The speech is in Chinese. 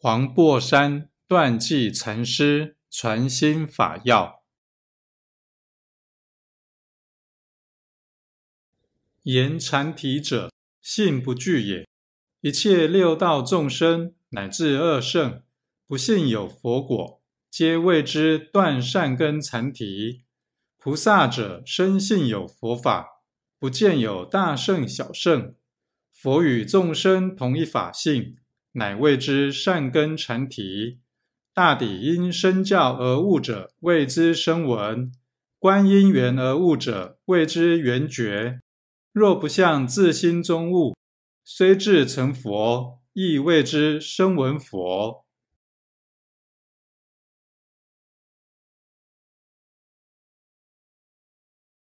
黄檗山断际禅师传心法要：言禅体者，信不具也。一切六道众生乃至二圣，不信有佛果，皆谓之断善根残体。菩萨者，深信有佛法，不见有大圣小圣。佛与众生同一法性。乃谓之善根成体，大抵因身教而悟者，谓之声闻；观因缘而悟者，谓之缘觉。若不向自心中悟，虽至成佛，亦谓之声闻佛。